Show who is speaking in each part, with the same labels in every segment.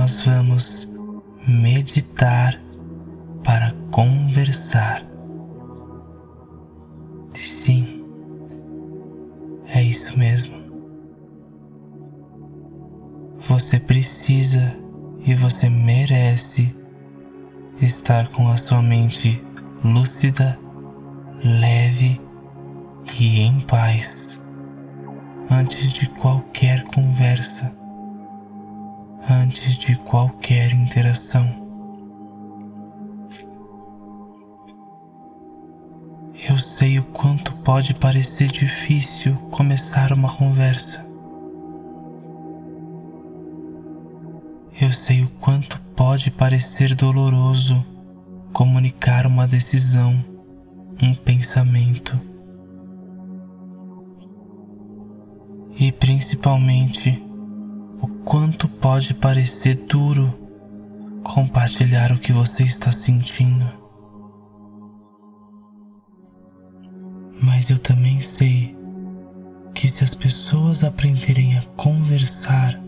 Speaker 1: nós vamos meditar para conversar. Sim, é isso mesmo. Você precisa e você merece estar com a sua mente lúcida, leve e em paz antes de qualquer conversa, antes de qualquer interação. Eu sei o quanto pode parecer difícil começar uma conversa. Eu sei o quanto pode parecer doloroso comunicar uma decisão, um pensamento. E principalmente, o quanto pode parecer duro compartilhar o que você está sentindo. Mas eu também sei que se as pessoas aprenderem a conversar,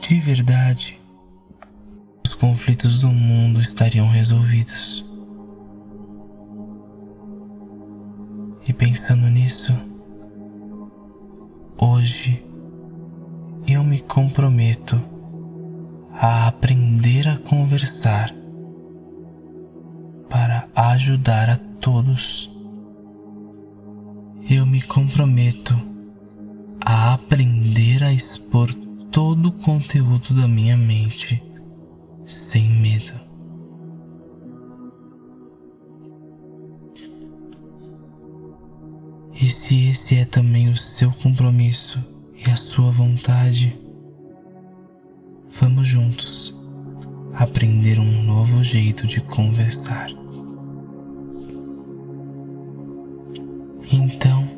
Speaker 1: de verdade, os conflitos do mundo estariam resolvidos. E pensando nisso, hoje eu me comprometo a aprender a conversar para ajudar a todos. Eu me comprometo a aprender a expor todo o conteúdo da minha mente sem medo. E se esse é também o seu compromisso e a sua vontade, vamos juntos aprender um novo jeito de conversar. Então,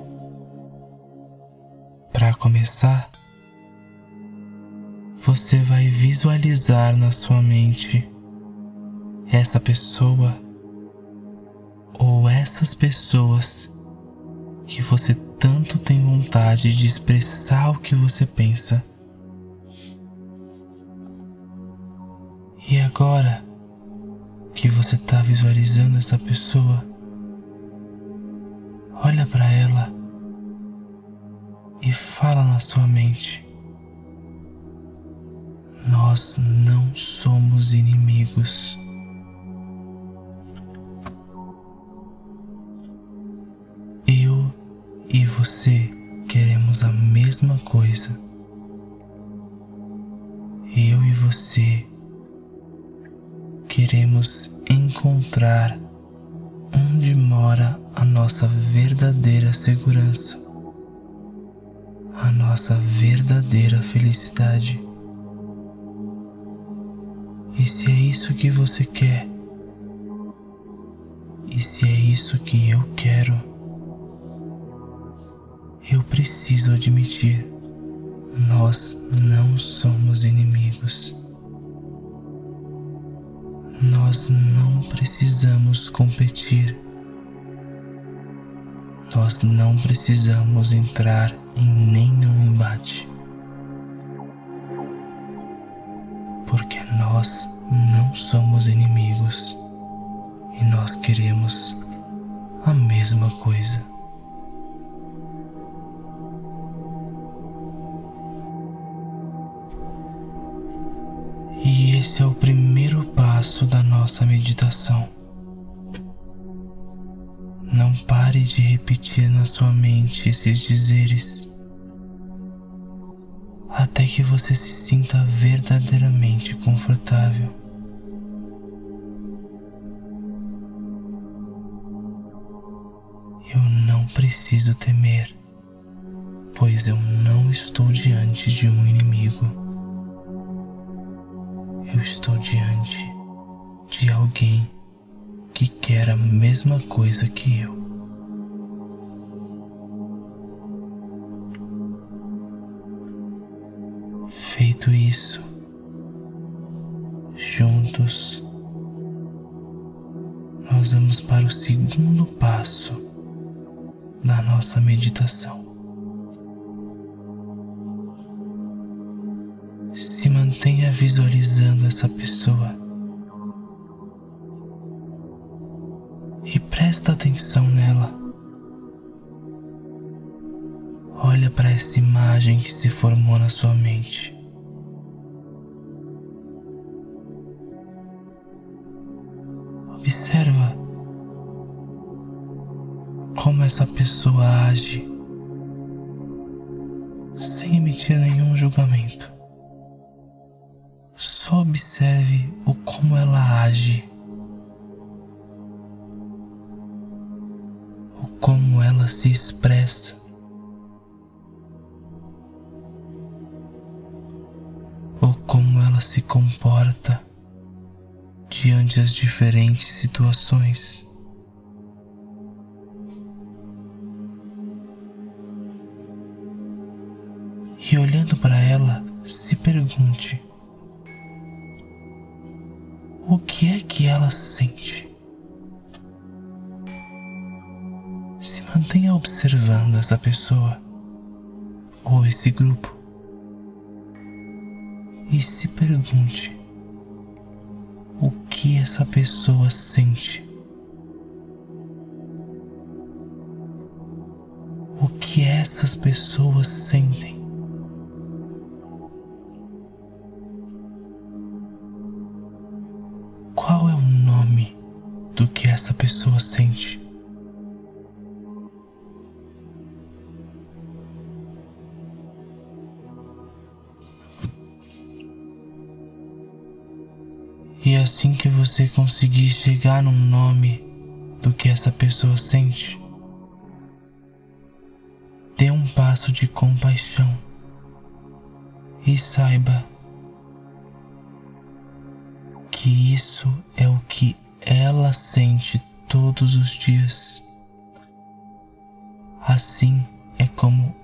Speaker 1: para começar, você vai visualizar na sua mente essa pessoa ou essas pessoas que você tanto tem vontade de expressar o que você pensa. E agora que você está visualizando essa pessoa, olha para ela e fala na sua mente nós não somos inimigos. Você queremos a mesma coisa. Eu e você queremos encontrar onde mora a nossa verdadeira segurança, a nossa verdadeira felicidade. E se é isso que você quer? E se é isso que eu quero? Eu preciso admitir, nós não somos inimigos. Nós não precisamos competir. Nós não precisamos entrar em nenhum embate. porque nós não somos inimigos e nós queremos a mesma coisa. Esse é o primeiro passo da nossa meditação. Não pare de repetir na sua mente esses dizeres até que você se sinta verdadeiramente confortável. Eu não preciso temer, pois eu não estou diante de um inimigo. Eu estou diante de alguém que quer a mesma coisa que eu. Feito isso, juntos nós vamos para o segundo passo da nossa meditação. Visualizando essa pessoa e presta atenção nela. Olha para essa imagem que se formou na sua mente. Observa como essa pessoa age sem emitir nenhum julgamento. Só observe o como ela age, o como ela se expressa. ou como ela se comporta diante das diferentes situações. E olhando para ela, se pergunte: o que é que ela sente? Se mantenha observando essa pessoa ou esse grupo e se pergunte o que essa pessoa sente. O que essas pessoas sentem. Essa pessoa sente? E assim que você conseguir chegar no nome do que essa pessoa sente, dê um passo de compaixão e saiba que isso é o que ela sente todos os dias. Assim é como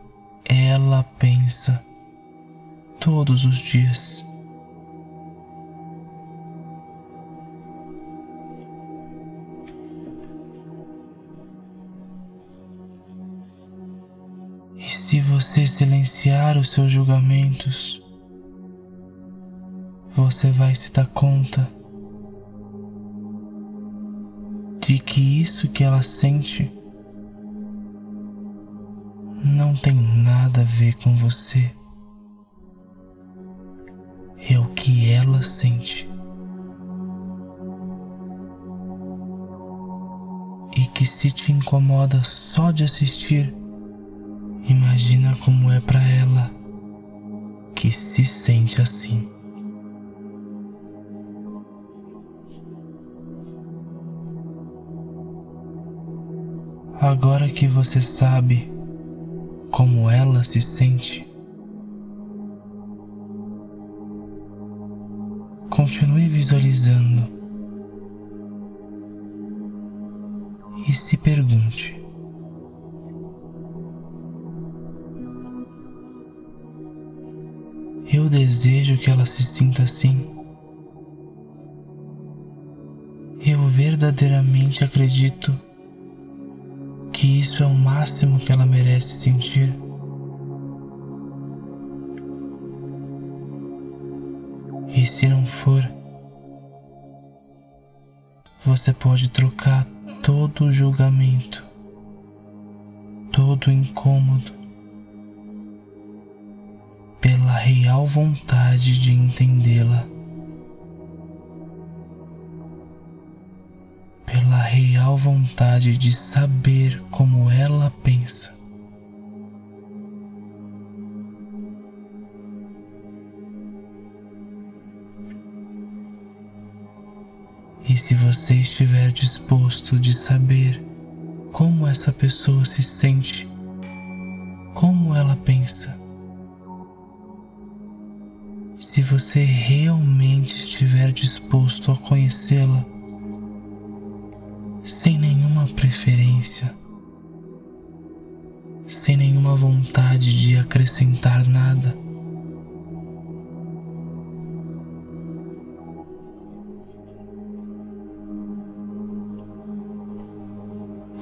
Speaker 1: ela pensa todos os dias. Se você silenciar os seus julgamentos, você vai se dar conta de que isso que ela sente não tem nada a ver com você. É o que ela sente. E que se te incomoda só de assistir, Imagina como é para ela que se sente assim. Agora que você sabe como ela se sente, continue visualizando e se pergunte: Eu desejo que ela se sinta assim. Eu verdadeiramente acredito isso é o máximo que ela merece sentir. E se não for, você pode trocar todo o julgamento, todo o incômodo pela real vontade de entendê-la, vontade de saber como ela pensa. E se você estiver disposto de saber como essa pessoa se sente, como ela pensa, se você realmente estiver disposto a conhecê-la, sem nenhuma preferência, sem nenhuma vontade de acrescentar nada.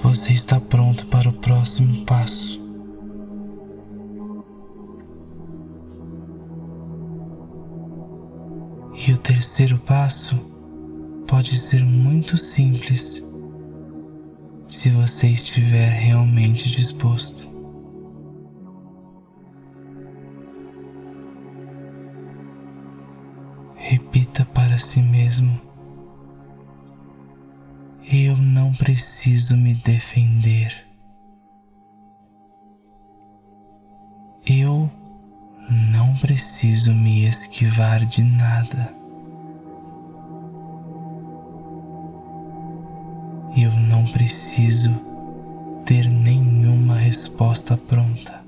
Speaker 1: você está pronto para o próximo passo. E o terceiro passo pode ser muito simples se você estiver realmente disposto. Repita para si mesmo: Eu não preciso me defender. Eu não preciso me esquivar de nada. Preciso ter nenhuma resposta pronta.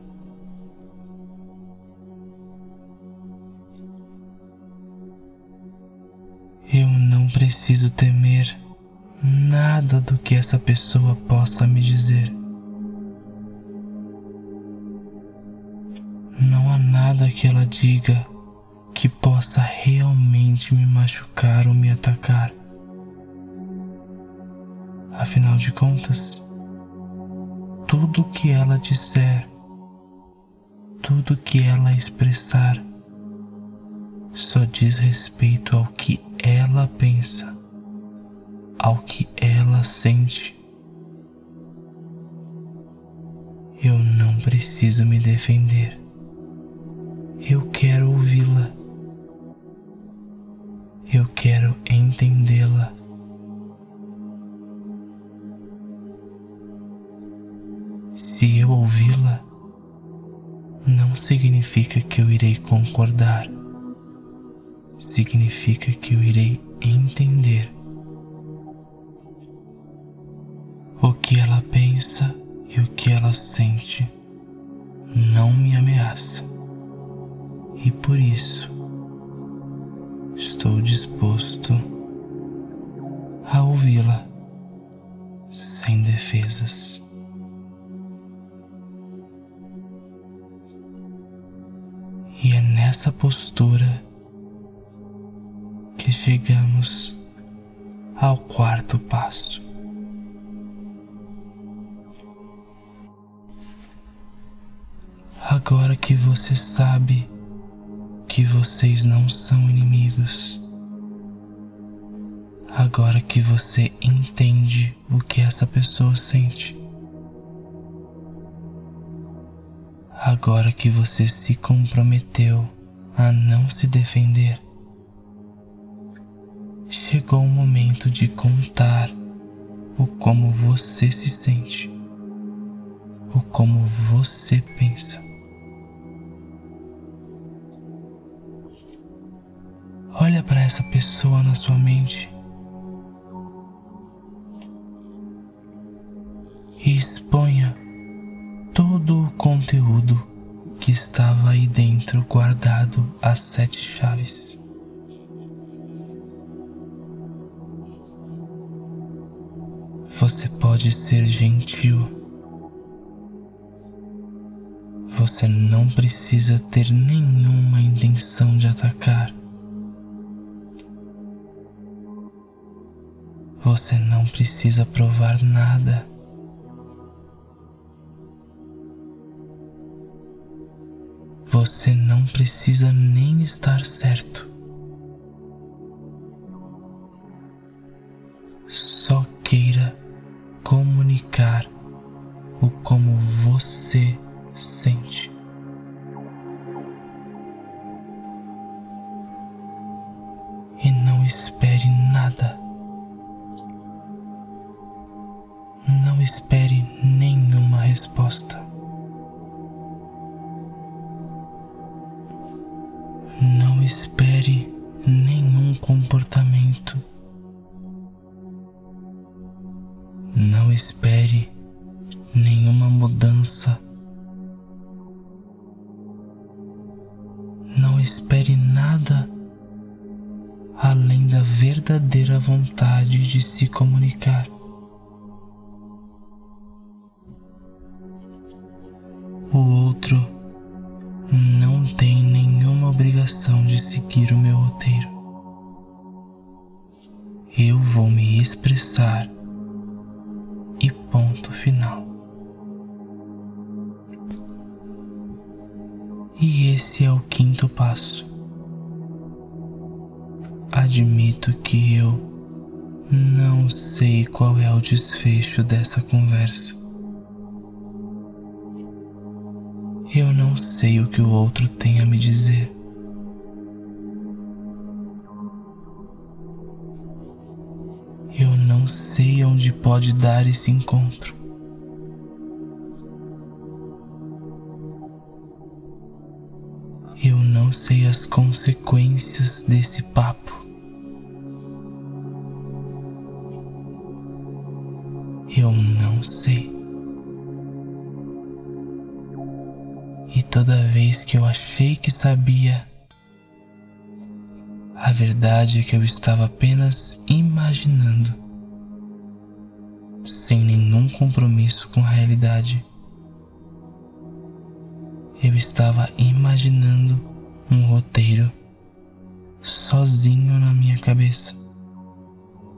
Speaker 1: Eu não preciso temer nada do que essa pessoa possa me dizer. Não há nada que ela diga que possa realmente me machucar ou me atacar. Afinal de contas, tudo que ela disser, tudo que ela expressar, só diz respeito ao que ela pensa, ao que ela sente. Eu não preciso me defender. Eu quero ouvi-la. Eu quero entendê-la. Se eu ouvi-la, não significa que eu irei concordar. Significa que eu irei entender o que ela pensa e o que ela sente. Não me ameaça. E por isso estou disposto a ouvi-la sem defesas. Nessa postura que chegamos ao quarto passo. Agora que você sabe que vocês não são inimigos, agora que você entende o que essa pessoa sente, agora que você se comprometeu a não se defender, chegou o momento de contar o como você se sente, o como você pensa. Olha para essa pessoa na sua mente e exponha todo o conteúdo que estava aí dentro guardado às sete chaves. Você pode ser gentil. Você não precisa ter nenhuma intenção de atacar. Você não precisa provar nada. Você não precisa nem estar certo. Só queira comunicar o como você sente. E não espere nada. Não espere nenhuma resposta. Espere nenhum comportamento Não espere nenhuma mudança. Não espere nada além da verdadeira vontade de se comunicar. Obrigação de seguir o meu roteiro. Eu vou me expressar e ponto final. E esse é o quinto passo. Admito que eu não sei qual é o desfecho dessa conversa. Eu não sei o que o outro tem a me dizer. Sei onde pode dar esse encontro. Eu não sei as consequências desse papo. Eu não sei. E toda vez que eu achei que sabia, a verdade é que eu estava apenas imaginando, sem nenhum compromisso com a realidade. Eu estava imaginando um roteiro sozinho na minha cabeça,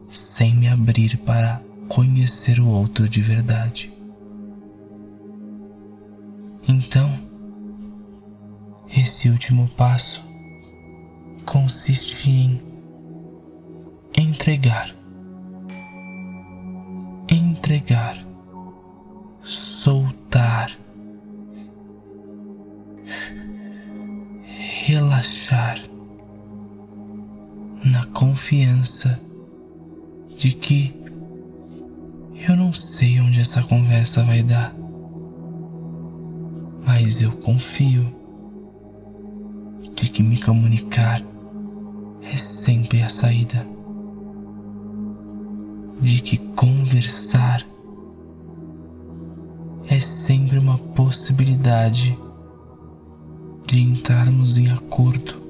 Speaker 1: sem me abrir para conhecer o outro de verdade. Então, esse último passo consiste em entregar, entregar, soltar, relaxar na confiança de que eu não sei onde essa conversa vai dar, mas eu confio de que me comunicar é sempre a saída. De que conversar é sempre uma possibilidade de entrarmos em acordo.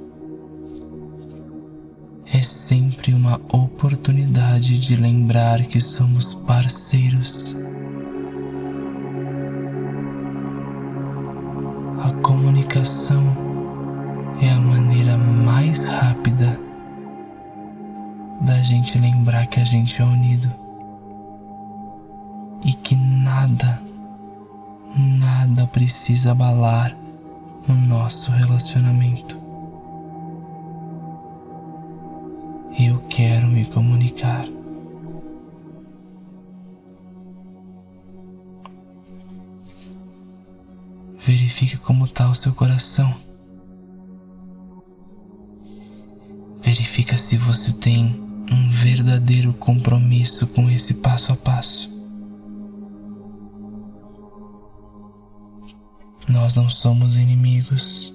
Speaker 1: É sempre uma oportunidade de lembrar que somos parceiros. A comunicação é a maneira mais rápida da gente lembrar que a gente é unido e que nada, nada precisa abalar o nosso relacionamento. Eu quero me comunicar. Verifique como está o seu coração. Verifica se você tem verdadeiro compromisso com esse passo a passo. Nós não somos inimigos.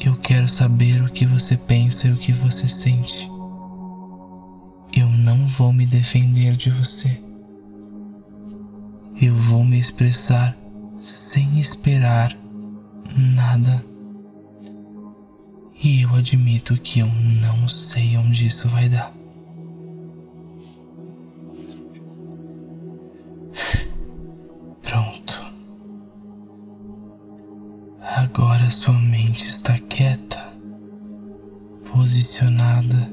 Speaker 1: Eu quero saber o que você pensa e o que você sente. Eu não vou me defender de você. Eu vou me expressar sem esperar nada e eu admito que eu não sei onde isso vai dar. Pronto. Agora sua mente está quieta, posicionada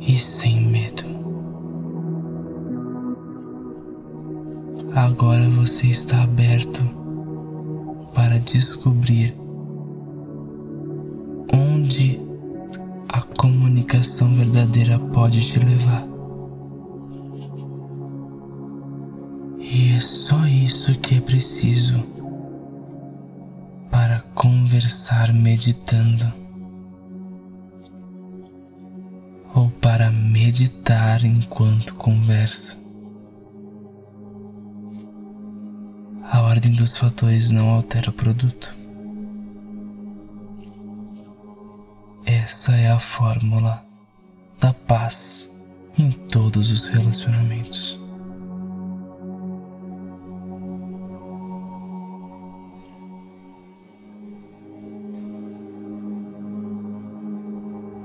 Speaker 1: e sem medo. Agora você está aberto para descobrir comunicação verdadeira pode te levar. E é só isso que é preciso para conversar meditando. Ou para meditar enquanto conversa. A ordem dos fatores não altera o produto. Essa é a fórmula da paz em todos os relacionamentos.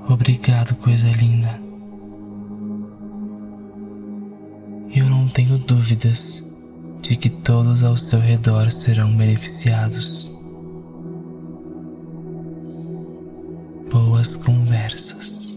Speaker 1: Obrigado, coisa linda. Eu não tenho dúvidas de que todos ao seu redor serão beneficiados. Boas conversas.